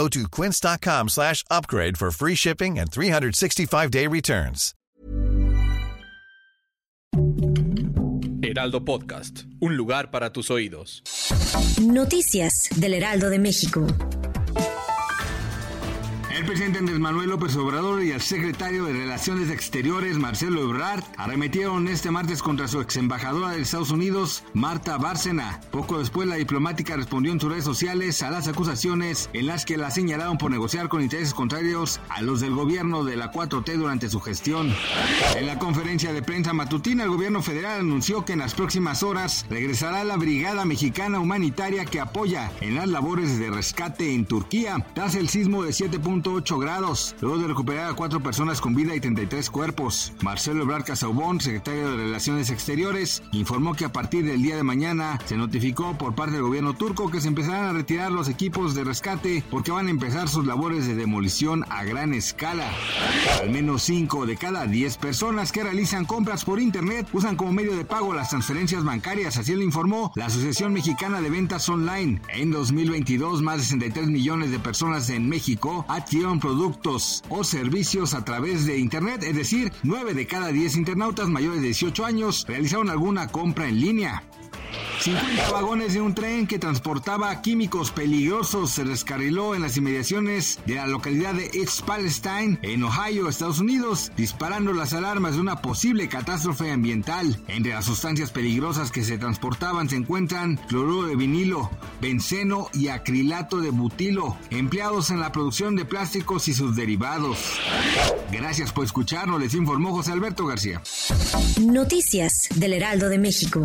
Go to quince.com slash upgrade for free shipping and 365-day returns. Heraldo Podcast, un lugar para tus oídos. Noticias del Heraldo de México. El presidente Andrés Manuel López Obrador y el secretario de Relaciones Exteriores, Marcelo Ebrard, arremetieron este martes contra su ex embajadora de Estados Unidos, Marta Bárcena. Poco después, la diplomática respondió en sus redes sociales a las acusaciones en las que la señalaron por negociar con intereses contrarios a los del gobierno de la 4T durante su gestión. En la conferencia de prensa matutina, el gobierno federal anunció que en las próximas horas regresará la Brigada Mexicana Humanitaria que apoya en las labores de rescate en Turquía tras el sismo de 7.8 grados, luego de recuperar a cuatro personas con vida y 33 cuerpos. Marcelo Ebrard Casaubon, secretario de Relaciones Exteriores, informó que a partir del día de mañana se notificó por parte del gobierno turco que se empezarán a retirar los equipos de rescate porque van a empezar sus labores de demolición a gran escala. Al menos 5 de cada 10 personas que realizan compras por internet usan como medio de pago las transferencias bancarias, así lo informó la Asociación Mexicana de Ventas Online. En 2022, más de 63 millones de personas en México productos o servicios a través de Internet, es decir, 9 de cada 10 internautas mayores de 18 años realizaron alguna compra en línea. 50 vagones de un tren que transportaba químicos peligrosos se descarriló en las inmediaciones de la localidad de East Palestine, en Ohio, Estados Unidos, disparando las alarmas de una posible catástrofe ambiental. Entre las sustancias peligrosas que se transportaban se encuentran cloruro de vinilo, benceno y acrilato de butilo, empleados en la producción de plásticos y sus derivados. Gracias por escucharnos, les informó José Alberto García. Noticias del Heraldo de México.